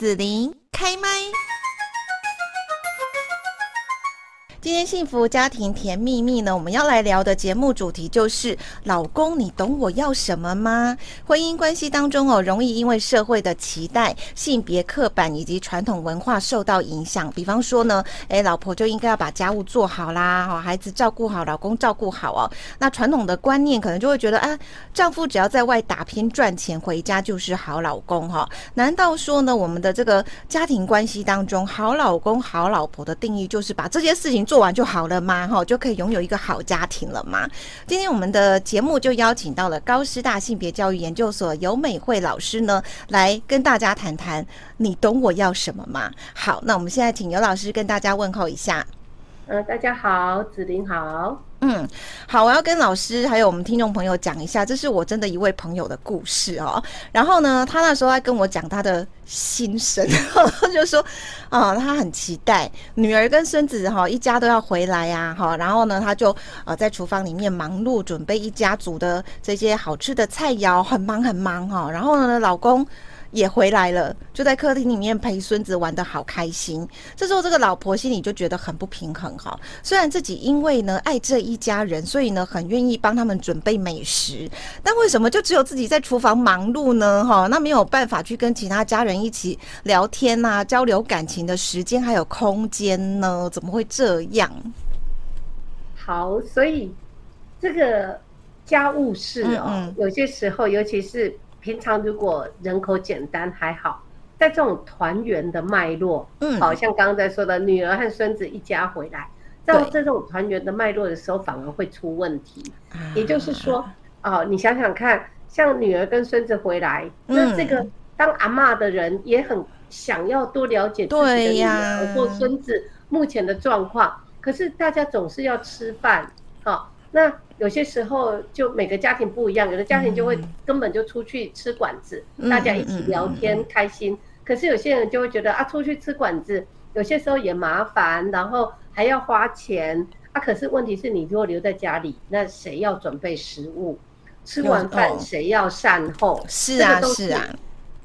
子琳开麦。今天幸福家庭甜蜜蜜呢，我们要来聊的节目主题就是“老公，你懂我要什么吗？”婚姻关系当中哦，容易因为社会的期待、性别刻板以及传统文化受到影响。比方说呢，诶，老婆就应该要把家务做好啦，哈，孩子照顾好，老公照顾好哦。那传统的观念可能就会觉得，啊，丈夫只要在外打拼赚钱，回家就是好老公哈。难道说呢，我们的这个家庭关系当中，好老公、好老婆的定义就是把这些事情做完就好了吗？哈，就可以拥有一个好家庭了吗？今天我们的节目就邀请到了高师大性别教育研究所尤美惠老师呢，来跟大家谈谈，你懂我要什么吗？好，那我们现在请尤老师跟大家问候一下。呃，大家好，子琳好。嗯，好，我要跟老师还有我们听众朋友讲一下，这是我真的一位朋友的故事哦。然后呢，他那时候在跟我讲他的心声，就说啊，他很期待女儿跟孙子哈一家都要回来呀，哈。然后呢，他就呃在厨房里面忙碌准备一家煮的这些好吃的菜肴，很忙很忙哈。然后呢，老公。也回来了，就在客厅里面陪孙子玩的好开心。这时候，这个老婆心里就觉得很不平衡哈。虽然自己因为呢爱这一家人，所以呢很愿意帮他们准备美食，但为什么就只有自己在厨房忙碌呢？哈，那没有办法去跟其他家人一起聊天啊，交流感情的时间还有空间呢？怎么会这样？好，所以这个家务事哦，嗯嗯，有些时候，尤其是。平常如果人口简单还好，在这种团圆的脉络，嗯，好像刚刚在说的女儿和孙子一家回来，在这种团圆的脉络的时候，反而会出问题。也就是说，哦，你想想看，像女儿跟孙子回来，那这个当阿嬷的人也很想要多了解自己的女儿或孙子目前的状况，可是大家总是要吃饭，好，那。有些时候就每个家庭不一样，有的家庭就会根本就出去吃馆子，嗯、大家一起聊天、嗯、开心。可是有些人就会觉得啊，出去吃馆子有些时候也麻烦，然后还要花钱啊。可是问题是你如果留在家里，那谁要准备食物？吃完饭谁要善后？是啊，是啊，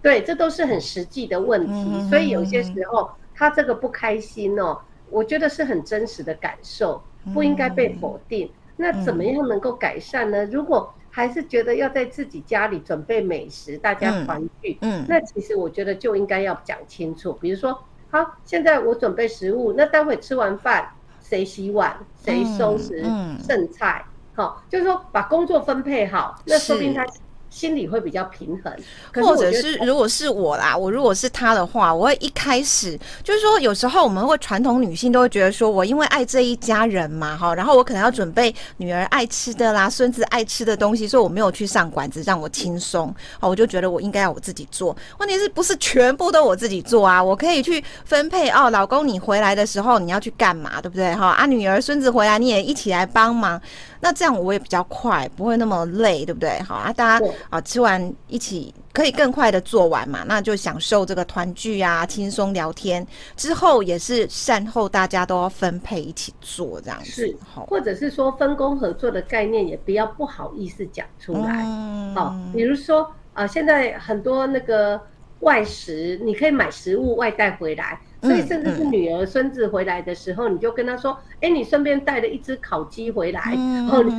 对，这都是很实际的问题。嗯、所以有些时候他这个不开心哦，我觉得是很真实的感受，不应该被否定。嗯那怎么样能够改善呢？如果还是觉得要在自己家里准备美食，大家团聚，嗯，那其实我觉得就应该要讲清楚。比如说，好，现在我准备食物，那待会吃完饭谁洗碗，谁收拾剩菜，好，就是说把工作分配好，那说不定他。心里会比较平衡，或者是如果是我啦，我如果是他的话，我会一开始就是说，有时候我们会传统女性都会觉得说，我因为爱这一家人嘛，哈，然后我可能要准备女儿爱吃的啦，孙子爱吃的东西，所以我没有去上馆子，让我轻松，哦，我就觉得我应该要我自己做。问题是不是全部都我自己做啊？我可以去分配哦，老公你回来的时候你要去干嘛，对不对？哈啊，女儿孙子回来你也一起来帮忙。那这样我也比较快，不会那么累，对不对？好啊，大家啊吃完一起可以更快的做完嘛，那就享受这个团聚啊，轻松聊天之后也是善后，大家都要分配一起做这样子，是，或者是说分工合作的概念也不要不好意思讲出来，嗯，好，比如说啊，现在很多那个外食，你可以买食物外带回来。所以，甚至是女儿、孙子回来的时候，你就跟他说：“哎，你顺便带了一只烤鸡回来，然后你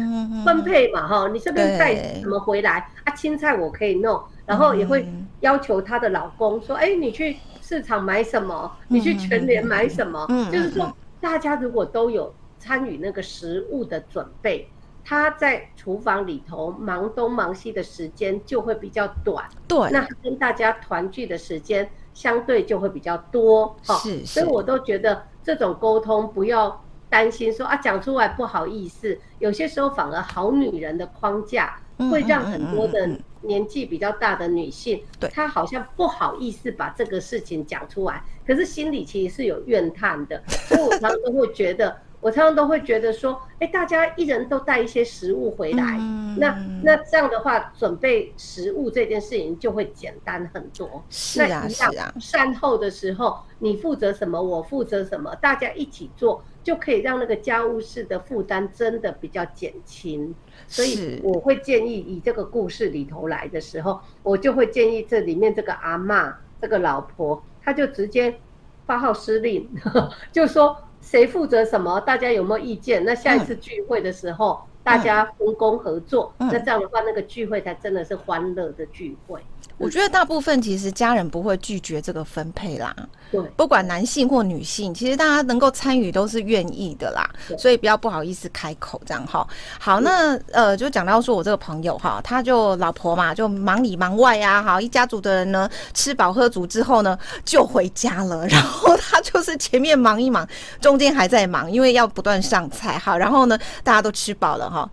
分配嘛，哈，你顺便带什么回来啊？青菜我可以弄，然后也会要求她的老公说：‘哎，你去市场买什么？你去全联买什么？’就是说，大家如果都有参与那个食物的准备，他在厨房里头忙东忙西的时间就会比较短。对，那跟大家团聚的时间。”相对就会比较多，哈，是，所以我都觉得这种沟通不要担心说啊，讲出来不好意思，有些时候反而好女人的框架会让很多的年纪比较大的女性，对，她好像不好意思把这个事情讲出来，可是心里其实是有怨叹的，所以我常常都会觉得。我常常都会觉得说，哎，大家一人都带一些食物回来，嗯、那那这样的话，准备食物这件事情就会简单很多。是啊，那一样，是啊。善后的时候，你负责什么，我负责什么，大家一起做，就可以让那个家务事的负担真的比较减轻。所以我会建议，以这个故事里头来的时候，我就会建议这里面这个阿嬷，这个老婆。她就直接发号施令，就说谁负责什么，大家有没有意见？那下一次聚会的时候，嗯、大家分工合作，嗯、那这样的话，那个聚会才真的是欢乐的聚会。我觉得大部分其实家人不会拒绝这个分配啦，对，不管男性或女性，其实大家能够参与都是愿意的啦，所以不要不好意思开口这样哈。好，那呃，就讲到说我这个朋友哈，他就老婆嘛，就忙里忙外呀，好，一家族的人呢吃饱喝足之后呢就回家了，然后他就是前面忙一忙，中间还在忙，因为要不断上菜哈，然后呢大家都吃饱了哈，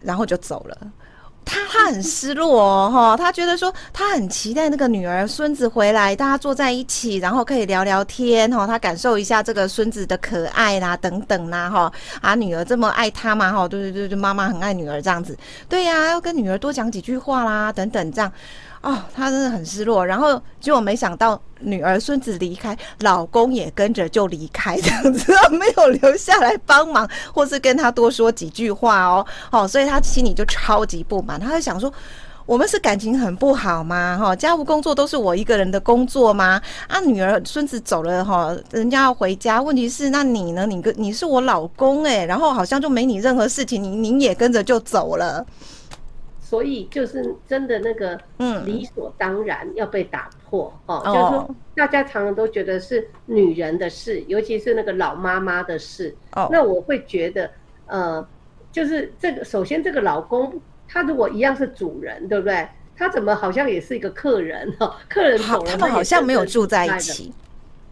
然后就走了。他他很失落哦，哈，他觉得说他很期待那个女儿孙子回来，大家坐在一起，然后可以聊聊天，哈，他感受一下这个孙子的可爱啦，等等啦，哈，啊，女儿这么爱他嘛，哈，对对对对，妈妈很爱女儿这样子，对呀，要跟女儿多讲几句话啦，等等这样。哦，他真的很失落，然后结果没想到女儿孙子离开，老公也跟着就离开，这样子 没有留下来帮忙，或是跟他多说几句话哦，哦，所以他心里就超级不满，他就想说，我们是感情很不好吗？哈，家务工作都是我一个人的工作吗？啊，女儿孙子走了哈，人家要回家，问题是那你呢？你跟你是我老公诶，然后好像就没你任何事情，你你也跟着就走了。所以就是真的那个，嗯，理所当然要被打破哦。就是说，大家常常都觉得是女人的事，尤其是那个老妈妈的事。哦，那我会觉得，呃，就是这个，首先这个老公，他如果一样是主人，对不对？他怎么好像也是一个客人？哈，客人走了，他们好像没有住在一起。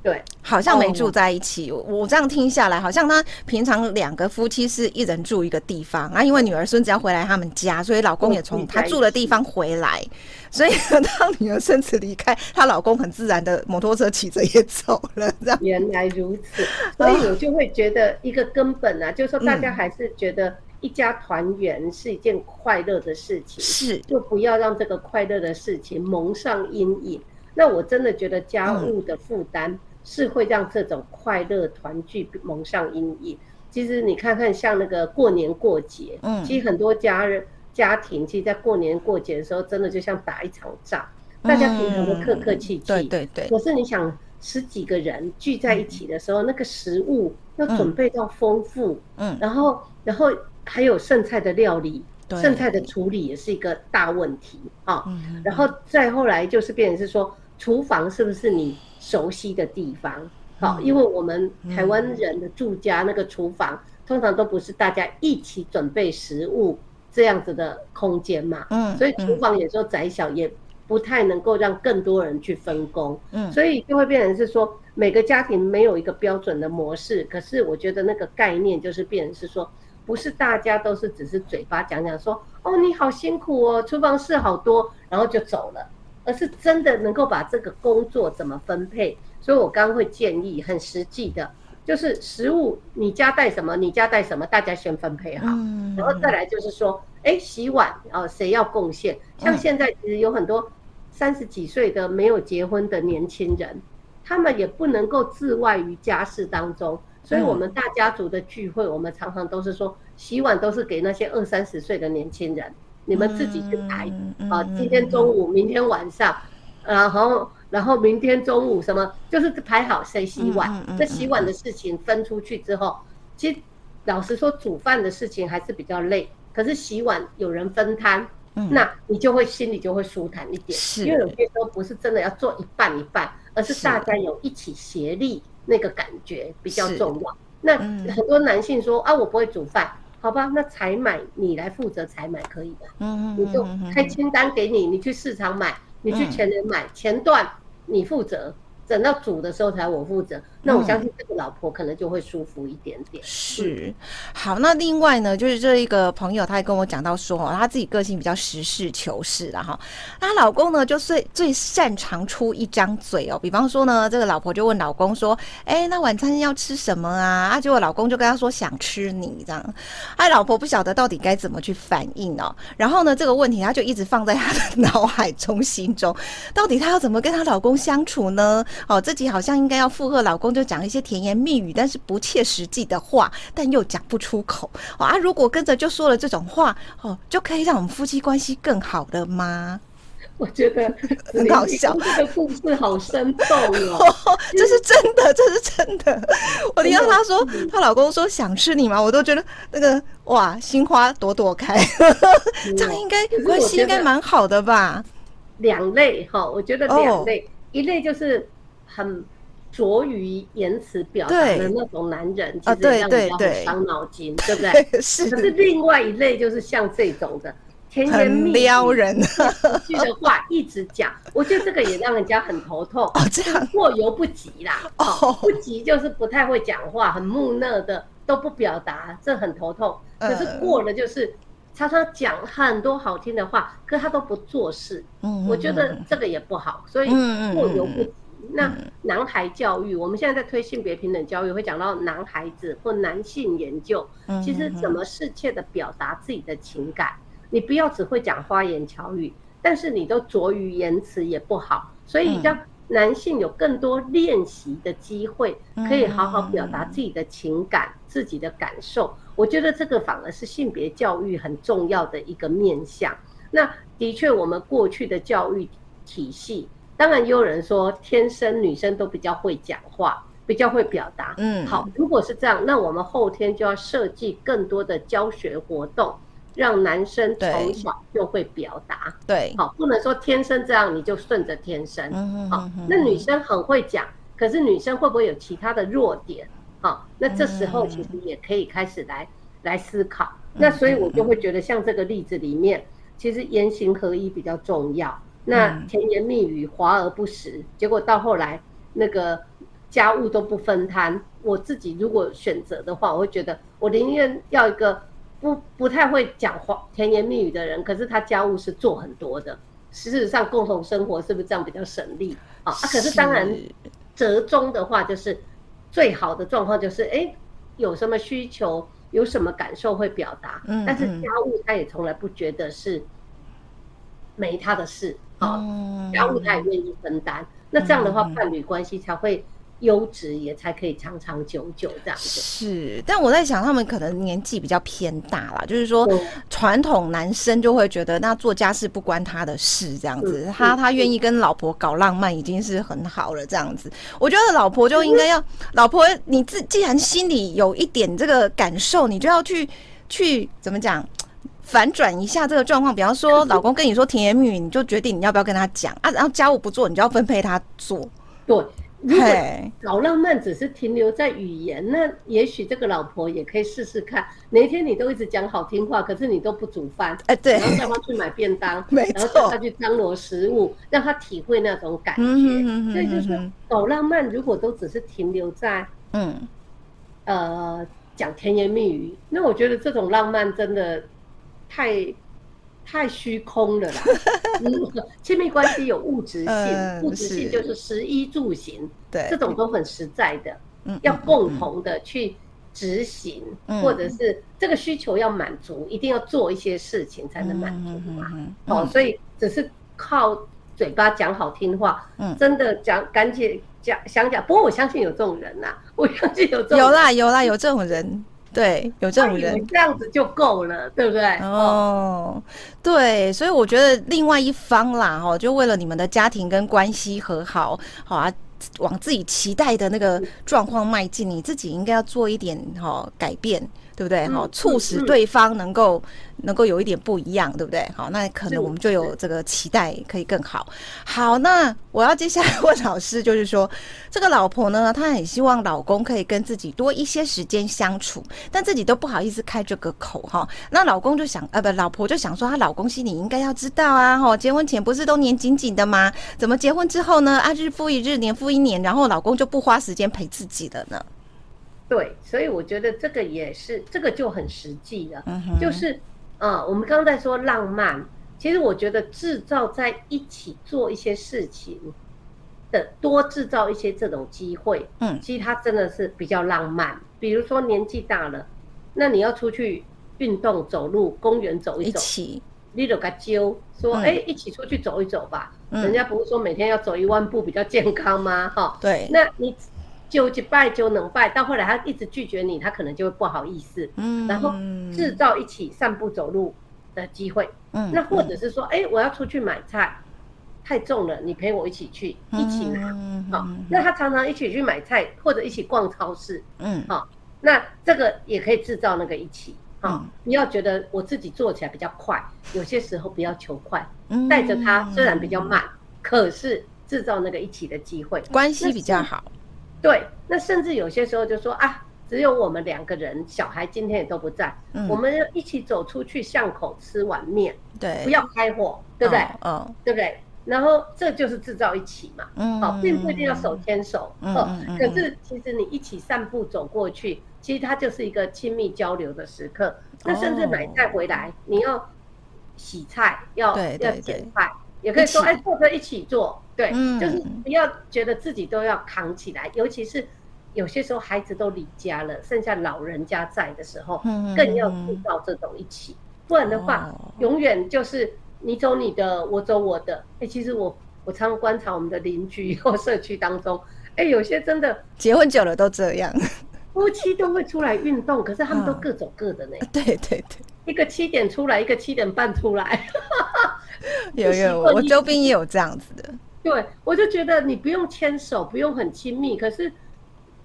对，好像没住在一起。Oh. 我这样听下来，好像他平常两个夫妻是一人住一个地方啊。因为女儿孙子要回来他们家，所以老公也从他住的地方回来。所以当女儿孙子离开，她老公很自然的摩托车骑着也走了。这样原来如此，所以我就会觉得一个根本啊，就是说大家还是觉得一家团圆是一件快乐的事情，是就不要让这个快乐的事情蒙上阴影。那我真的觉得家务的负担。是会让这种快乐团聚蒙上阴影。其实你看看，像那个过年过节，嗯，其实很多家人家庭，其实，在过年过节的时候，真的就像打一场仗，大家平常都客客气气，对对对。可是你想，十几个人聚在一起的时候，那个食物要准备到丰富，嗯，然后然后还有剩菜的料理，剩菜的处理也是一个大问题啊。然后再后来就是变成是说，厨房是不是你？熟悉的地方，好，因为我们台湾人的住家那个厨房，通常都不是大家一起准备食物这样子的空间嘛，嗯，所以厨房有时候窄小，也不太能够让更多人去分工，嗯，所以就会变成是说，每个家庭没有一个标准的模式，可是我觉得那个概念就是变成是说，不是大家都是只是嘴巴讲讲说，哦，你好辛苦哦，厨房事好多，然后就走了。而是真的能够把这个工作怎么分配，所以我刚刚会建议很实际的，就是食物你家带什么，你家带什么，大家先分配好，然后再来就是说，哎，洗碗哦，谁要贡献？像现在其实有很多三十几岁的没有结婚的年轻人，他们也不能够自外于家事当中，所以我们大家族的聚会，我们常常都是说，洗碗都是给那些二三十岁的年轻人。你们自己去排啊！今天中午，明天晚上，然后然后明天中午什么，就是排好谁洗碗。这洗碗的事情分出去之后，其实老实说，煮饭的事情还是比较累。可是洗碗有人分摊，那你就会心里就会舒坦一点。因为有些时候不是真的要做一半一半，而是大家有一起协力，那个感觉比较重要。那很多男性说啊，我不会煮饭。好吧，那采买你来负责采买可以吧？嗯嗯，你就开清单给你，你去市场买，你去前人买，前段你负责。等到煮的时候才我负责，那我相信这个老婆可能就会舒服一点点。嗯、是，好，那另外呢，就是这一个朋友，他也跟我讲到说，哦，他自己个性比较实事求是的哈。那老公呢，就最最擅长出一张嘴哦。比方说呢，这个老婆就问老公说：“哎、欸，那晚餐要吃什么啊？”啊，结果老公就跟他说：“想吃你这样。”哎，老婆不晓得到底该怎么去反应哦。然后呢，这个问题他就一直放在他的 脑海中心中，到底他要怎么跟他老公相处呢？哦，自己好像应该要附和老公，就讲一些甜言蜜语，但是不切实际的话，但又讲不出口。哦啊，如果跟着就说了这种话，哦，就可以让我们夫妻关系更好了吗？我觉得很搞笑，这个故事好生动哦，这是真的，这是真的。我听到她说，她老公说想吃你吗？我都觉得那个哇，心花朵朵开，这样应该关系应该蛮好的吧？两类哈，我觉得两类，一类就是很。拙于言辞表达的那种男人，其实让人家很伤脑筋，对不对？是。可是另外一类就是像这种的甜言蜜语、撩人句的话一直讲，我觉得这个也让人家很头痛。哦，这样过犹不及啦。哦，不及就是不太会讲话，很木讷的都不表达，这很头痛。可是过了就是常常讲很多好听的话，可他都不做事。嗯，我觉得这个也不好，所以过犹不及。那男孩教育，我们现在在推性别平等教育，会讲到男孩子或男性研究，其实怎么适切的表达自己的情感，你不要只会讲花言巧语，但是你都拙于言辞也不好，所以让男性有更多练习的机会，可以好好表达自己的情感、自己的感受。我觉得这个反而是性别教育很重要的一个面向。那的确，我们过去的教育体系。当然，也有人说天生女生都比较会讲话，比较会表达。嗯，好，如果是这样，那我们后天就要设计更多的教学活动，让男生从小就会表达。对，好，不能说天生这样你就顺着天生。嗯，好，那女生很会讲，可是女生会不会有其他的弱点？好，那这时候其实也可以开始来来思考。那所以我就会觉得，像这个例子里面，其实言行合一比较重要。那甜言蜜语，华而不实，结果到后来那个家务都不分摊。我自己如果选择的话，我会觉得我宁愿要一个不不太会讲话甜言蜜语的人，可是他家务是做很多的。事实上，共同生活是不是这样比较省力啊？啊，可是当然折中的话，就是最好的状况就是，哎，有什么需求，有什么感受会表达。但是家务他也从来不觉得是没他的事。哦，家务他也愿意分担，那这样的话，伴侣关系才会优质，也才可以长长久久这样子。是，但我在想，他们可能年纪比较偏大啦，就是说，传统男生就会觉得，那做家事不关他的事，这样子，他他愿意跟老婆搞浪漫，已经是很好了，这样子。我觉得老婆就应该要，老婆你自既然心里有一点这个感受，你就要去去怎么讲？反转一下这个状况，比方说，老公跟你说甜言蜜语，你就决定你要不要跟他讲啊。然后家务不做，你就要分配他做。对，如果搞浪漫只是停留在语言，那也许这个老婆也可以试试看。哪一天你都一直讲好听话，可是你都不煮饭，哎，对，然后叫他去买便当，然后叫他去张罗食物，让他体会那种感觉。所以就是老浪漫，如果都只是停留在嗯呃讲甜言蜜语，那我觉得这种浪漫真的。太太虚空了啦！亲密关系有物质性，物质性就是食衣住行，对，这种都很实在的，要共同的去执行，或者是这个需求要满足，一定要做一些事情才能满足嘛。哦，所以只是靠嘴巴讲好听话，真的讲赶紧讲想讲。不过我相信有这种人呐，我相信有这种有啦有啦有这种人。对，有这种人，这样子就够了，对不对？哦，对，所以我觉得另外一方啦，哈，就为了你们的家庭跟关系和好，好啊，往自己期待的那个状况迈进，你自己应该要做一点哈改变。对不对？好，促使对方能够能够有一点不一样，对不对？好，那可能我们就有这个期待可以更好。好，那我要接下来问老师，就是说，这个老婆呢，她很希望老公可以跟自己多一些时间相处，但自己都不好意思开这个口哈。那老公就想，呃，不，老婆就想说，她老公心里应该要知道啊，哈，结婚前不是都黏紧紧的吗？怎么结婚之后呢？啊，日复一日，年复一年，然后老公就不花时间陪自己了呢？对，所以我觉得这个也是，这个就很实际了。就是，呃，我们刚刚在说浪漫，其实我觉得制造在一起做一些事情的，多制造一些这种机会，嗯，其实它真的是比较浪漫。比如说年纪大了，那你要出去运动、走路，公园走一走，一起，你都该揪说，哎、嗯，一起出去走一走吧。嗯、人家不是说每天要走一万步比较健康吗？哈，对，那你。就一拜就能拜，到后来他一直拒绝你，他可能就会不好意思。嗯，然后制造一起散步走路的机会。嗯，那或者是说，哎、欸，我要出去买菜，太重了，你陪我一起去，一起拿。好，那他常常一起去买菜，或者一起逛超市。嗯，好，那这个也可以制造那个一起。好，你要觉得我自己做起来比较快，有些时候不要求快，带着他虽然比较慢，可是制造那个一起的机会，关系比较好。对，那甚至有些时候就说啊，只有我们两个人，小孩今天也都不在，我们要一起走出去巷口吃碗面，对，不要开火，对不对？嗯，对不对？然后这就是制造一起嘛，嗯，好，并不一定要手牵手，嗯，可是其实你一起散步走过去，其实它就是一个亲密交流的时刻。那甚至买菜回来，你要洗菜，要要剪菜，也可以说哎，坐着一起做，对，就是不要觉得自己都要扛起来，尤其是有些时候孩子都离家了，剩下老人家在的时候，更要制造这种一起，不然的话，永远就是。你走你的，我走我的。哎、欸，其实我我常观察我们的邻居或社区当中，哎、欸，有些真的结婚久了都这样，夫妻都会出来运动，可是他们都各走各的呢。对对对，一个七点出来，一个七点半出来。有 有，我周边也有这样子的。对，我就觉得你不用牵手，不用很亲密，可是。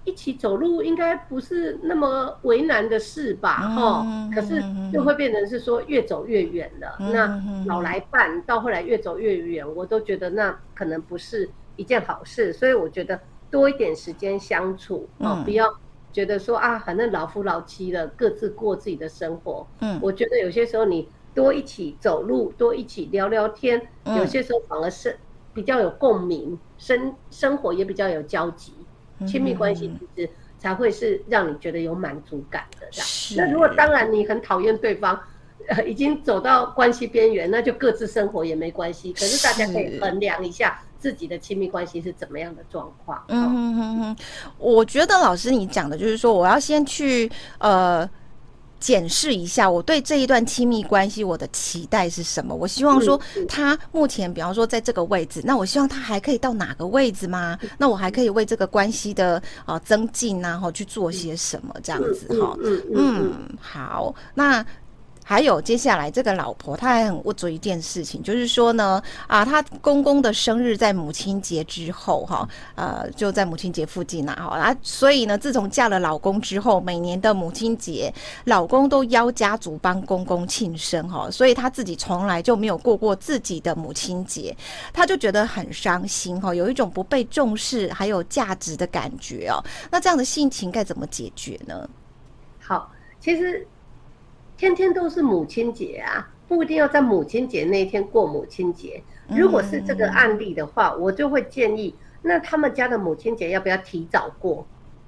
一起走路应该不是那么为难的事吧？哈、嗯，可是就会变成是说越走越远了。嗯、那老来伴到后来越走越远，我都觉得那可能不是一件好事。所以我觉得多一点时间相处，哦、嗯，不要觉得说啊，反正老夫老妻了，各自过自己的生活。嗯，我觉得有些时候你多一起走路，多一起聊聊天，嗯、有些时候反而是比较有共鸣，生生活也比较有交集。亲密关系其实才会是让你觉得有满足感的。是。那如果当然你很讨厌对方，呃，已经走到关系边缘，那就各自生活也没关系。可是大家可以衡量一下自己的亲密关系是怎么样的状况。嗯哼哼哼，我觉得老师你讲的就是说，我要先去呃。检视一下我对这一段亲密关系我的期待是什么？我希望说他目前，比方说在这个位置，那我希望他还可以到哪个位置吗？那我还可以为这个关系的啊增进啊，哈去做些什么这样子哈？嗯，好，那。还有接下来这个老婆，她还很恶做一件事情，就是说呢，啊，她公公的生日在母亲节之后，哈，呃，就在母亲节附近呐，哈，啊，所以呢，自从嫁了老公之后，每年的母亲节，老公都邀家族帮公公庆生，哈，所以她自己从来就没有过过自己的母亲节，她就觉得很伤心，哈，有一种不被重视还有价值的感觉哦。那这样的心情该怎么解决呢？好，其实。天天都是母亲节啊，不一定要在母亲节那一天过母亲节。如果是这个案例的话，我就会建议，那他们家的母亲节要不要提早过？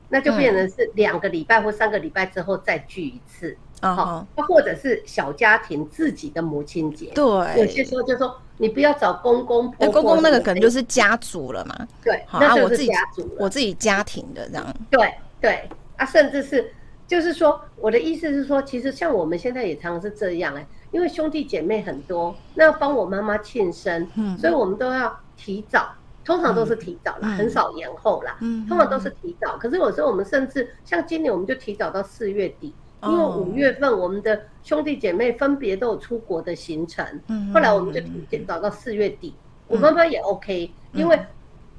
那就变成是两个礼拜或三个礼拜之后再聚一次。好，或者是小家庭自己的母亲节。对，有些时候就说你不要找公公婆婆，公公那个可能就是家族了嘛。对，那就是家族，我自己家庭的这样。对对啊，甚至是。就是说，我的意思是说，其实像我们现在也常常是这样哎、欸，因为兄弟姐妹很多，那要帮我妈妈庆生，嗯，所以我们都要提早，通常都是提早啦，嗯、很少延后啦，嗯，通常都是提早。可是有时候我们甚至像今年，我们就提早到四月底，因为五月份我们的兄弟姐妹分别都有出国的行程，嗯，后来我们就提早到四月底，我妈妈也 OK，因为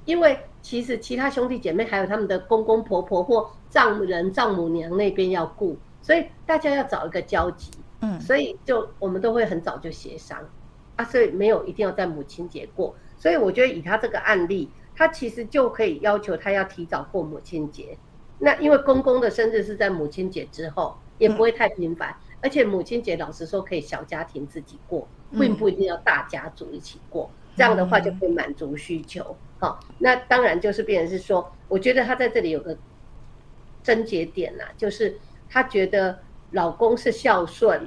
因为。其实其他兄弟姐妹还有他们的公公婆婆或丈人丈母娘那边要顾，所以大家要找一个交集，嗯，所以就我们都会很早就协商。啊，所以没有一定要在母亲节过，所以我觉得以他这个案例，他其实就可以要求他要提早过母亲节，那因为公公的生日是在母亲节之后，也不会太频繁，而且母亲节老实说可以小家庭自己过，并不一定要大家族一起过。这样的话就可以满足需求，好，那当然就是变成是说，我觉得他在这里有个症结点呐，就是她觉得老公是孝顺，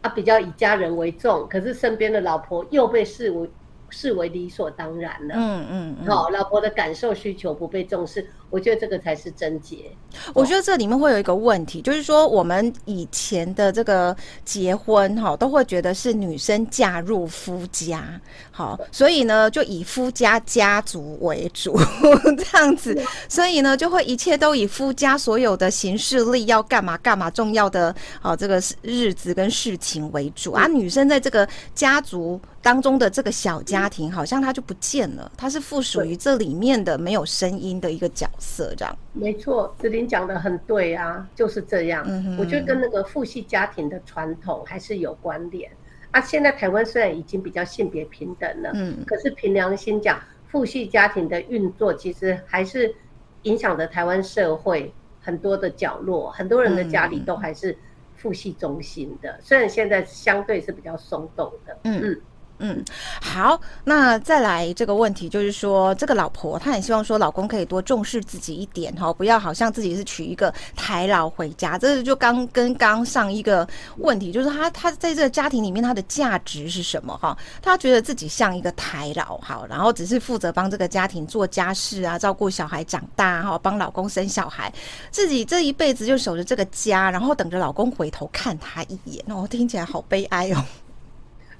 啊，比较以家人为重，可是身边的老婆又被视为。视为理所当然了。嗯嗯，好，老婆的感受需求不被重视，我觉得这个才是症结。我觉得这里面会有一个问题，就是说我们以前的这个结婚哈，都会觉得是女生嫁入夫家，好，所以呢就以夫家家族为主 这样子，所以呢就会一切都以夫家所有的行事力要干嘛干嘛重要的啊这个日子跟事情为主啊，女生在这个家族。当中的这个小家庭，好像他就不见了，他是附属于这里面的没有声音的一个角色，这样。没错，子琳讲的很对啊，就是这样。嗯，我觉得跟那个父系家庭的传统还是有关联啊。现在台湾虽然已经比较性别平等了，嗯，可是凭良心讲，父系家庭的运作其实还是影响着台湾社会很多的角落，很多人的家里都还是父系中心的，虽然现在相对是比较松动的，嗯嗯。嗯，好，那再来这个问题，就是说，这个老婆她很希望说，老公可以多重视自己一点哈，不要好像自己是娶一个台老回家。这就刚跟刚上一个问题，就是她她在这个家庭里面她的价值是什么哈？她觉得自己像一个台老好，然后只是负责帮这个家庭做家事啊，照顾小孩长大哈，帮老公生小孩，自己这一辈子就守着这个家，然后等着老公回头看他一眼。哦，听起来好悲哀哦。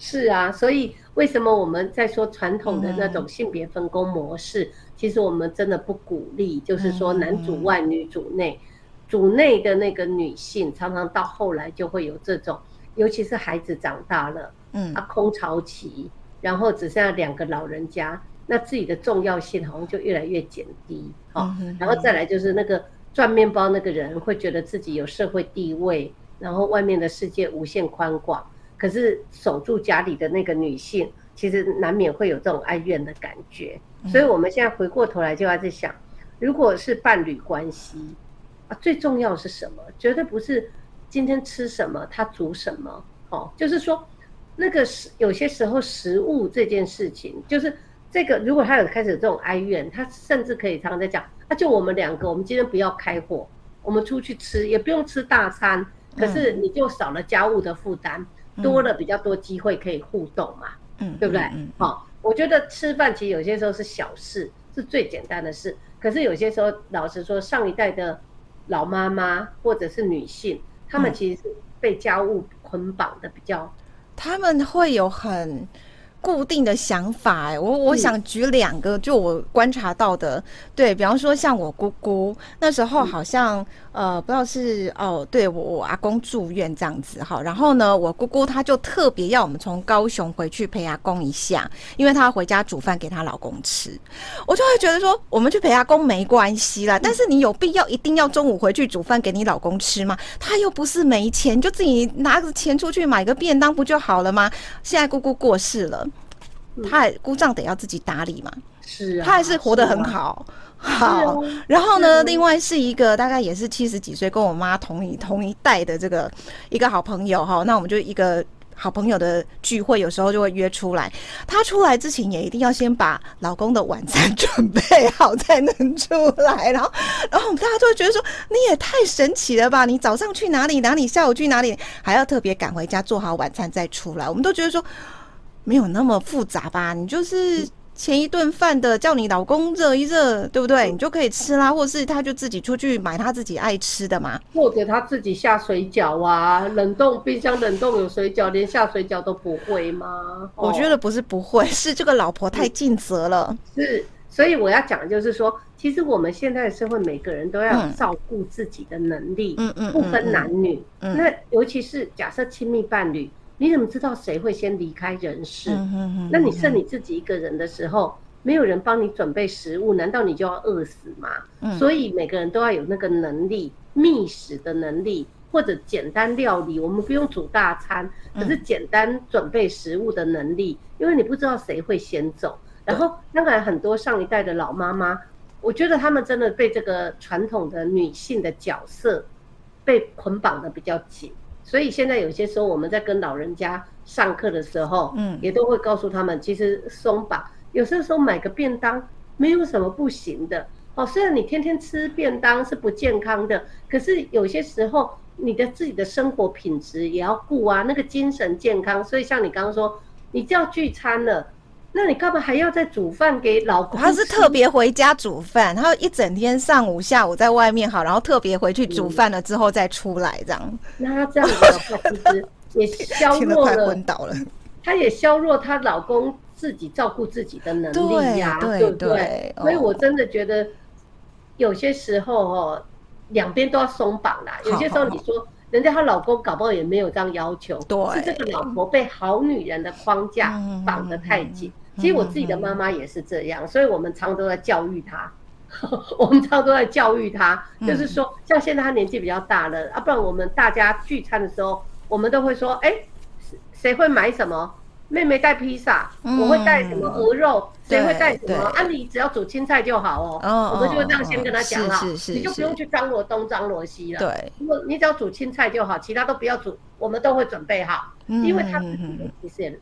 是啊，所以为什么我们在说传统的那种性别分工模式？嗯、其实我们真的不鼓励，就是说男主外女主内，主内的那个女性常常到后来就会有这种，尤其是孩子长大了，嗯，啊空巢期，然后只剩下两个老人家，那自己的重要性好像就越来越减低，好、嗯，然后再来就是那个赚面包那个人会觉得自己有社会地位，然后外面的世界无限宽广。可是守住家里的那个女性，其实难免会有这种哀怨的感觉。所以我们现在回过头来就要在想，如果是伴侣关系啊，最重要是什么？绝对不是今天吃什么，他煮什么。哦，就是说，那个食有些时候食物这件事情，就是这个，如果他有开始这种哀怨，他甚至可以常常在讲，那就我们两个，我们今天不要开火，我们出去吃，也不用吃大餐，可是你就少了家务的负担。多了比较多机会可以互动嘛，嗯，对不对？嗯，好、哦，我觉得吃饭其实有些时候是小事，是最简单的事。可是有些时候，老实说，上一代的老妈妈或者是女性，她们其实是被家务捆绑的比较，他们会有很。固定的想法，哎，我我想举两个，就我观察到的，对，比方说像我姑姑那时候好像呃不知道是哦，对我我阿公住院这样子哈，然后呢，我姑姑她就特别要我们从高雄回去陪阿公一下，因为她要回家煮饭给她老公吃，我就会觉得说我们去陪阿公没关系啦，但是你有必要一定要中午回去煮饭给你老公吃吗？他又不是没钱，就自己拿着钱出去买个便当不就好了吗？现在姑姑过世了。他还姑丈得要自己打理嘛，是啊，他还是活得很好，好。然后呢，另外是一个大概也是七十几岁，跟我妈同一同一代的这个一个好朋友哈。那我们就一个好朋友的聚会，有时候就会约出来。他出来之前也一定要先把老公的晚餐 准备好才能出来。然后，然后我们大家都会觉得说，你也太神奇了吧？你早上去哪里？哪里？下午去哪里？还要特别赶回家做好晚餐再出来。我们都觉得说。没有那么复杂吧？你就是前一顿饭的，叫你老公热一热，对不对？你就可以吃啦，或是他就自己出去买他自己爱吃的嘛，或者他自己下水饺啊，冷冻冰箱冷冻有水饺，连下水饺都不会吗？我觉得不是不会，是这个老婆太尽责了。是，所以我要讲的就是说，其实我们现在的社会，每个人都要照顾自己的能力，嗯嗯，不分男女，嗯，那尤其是假设亲密伴侣。你怎么知道谁会先离开人世？那你剩你自己一个人的时候，没有人帮你准备食物，难道你就要饿死吗？所以每个人都要有那个能力，觅食的能力，或者简单料理。我们不用煮大餐，可是简单准备食物的能力，因为你不知道谁会先走。然后，当然很多上一代的老妈妈，我觉得他们真的被这个传统的女性的角色被捆绑的比较紧。所以现在有些时候我们在跟老人家上课的时候，嗯，也都会告诉他们，其实松绑，有些时候买个便当没有什么不行的。哦，虽然你天天吃便当是不健康的，可是有些时候你的自己的生活品质也要顾啊，那个精神健康。所以像你刚刚说，你叫聚餐了。那你干嘛还要再煮饭给老公？他是特别回家煮饭，他一整天上午下午在外面好，然后特别回去煮饭了之后再出来这样。嗯、那他这样子的话，其实也削弱了，昏倒了。他也削弱她老公自己照顾自己的能力呀、啊，对，不对？所以我真的觉得有些时候哦，两边都要松绑啦。有些时候你说。人家她老公搞不好也没有这样要求，对，是这个老婆被好女人的框架绑得太紧。其实我自己的妈妈也是这样，所以我们常都在教育她。我们常都在教育她，就是说，像现在她年纪比较大了啊，不然我们大家聚餐的时候，我们都会说，哎，谁会买什么？妹妹带披萨，我会带什么鹅肉？谁会带什么？啊，你只要煮青菜就好哦。我们就会这样先跟她讲好，你就不用去张罗东张罗西了。对，如果你只要煮青菜就好，其他都不要煮，我们都会准备好。因为她自己其实也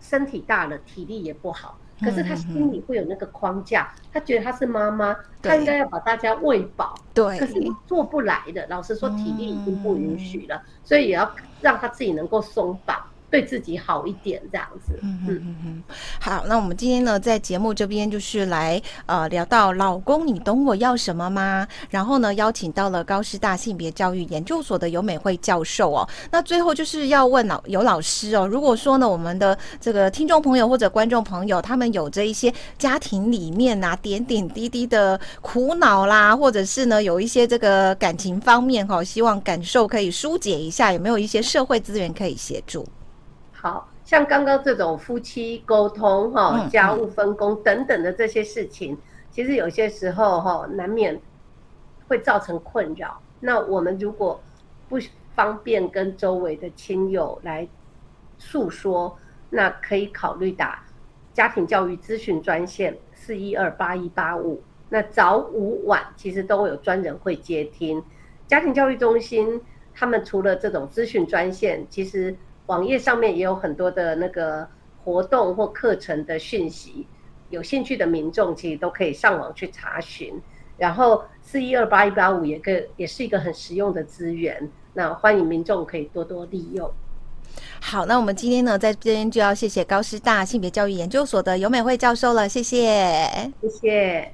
身体大了，体力也不好。可是他心里会有那个框架，他觉得他是妈妈，他应该要把大家喂饱。对，可是你做不来的，老实说，体力已经不允许了，所以也要让他自己能够松绑。对自己好一点，这样子。嗯嗯嗯。好，那我们今天呢，在节目这边就是来呃聊到老公，你懂我要什么吗？然后呢，邀请到了高师大性别教育研究所的尤美惠教授哦。那最后就是要问老尤老师哦，如果说呢，我们的这个听众朋友或者观众朋友，他们有着一些家庭里面啊点点滴滴的苦恼啦，或者是呢有一些这个感情方面哈、哦，希望感受可以疏解一下，有没有一些社会资源可以协助？好像刚刚这种夫妻沟通、哈家务分工等等的这些事情，其实有些时候哈难免会造成困扰。那我们如果不方便跟周围的亲友来诉说，那可以考虑打家庭教育咨询专线四一二八一八五。那早午晚其实都有专人会接听。家庭教育中心他们除了这种咨询专线，其实网页上面也有很多的那个活动或课程的讯息，有兴趣的民众其实都可以上网去查询。然后四一二八一八五也可也是一个很实用的资源，那欢迎民众可以多多利用。好，那我们今天呢，在这边就要谢谢高师大性别教育研究所的游美惠教授了，谢谢，谢谢，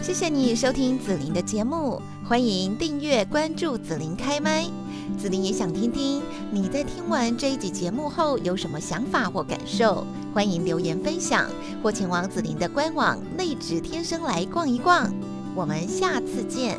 谢谢你收听紫琳的节目，欢迎订阅关注紫琳开麦。子琳也想听听你在听完这一集节目后有什么想法或感受，欢迎留言分享，或前往子琳的官网内指天生来逛一逛。我们下次见。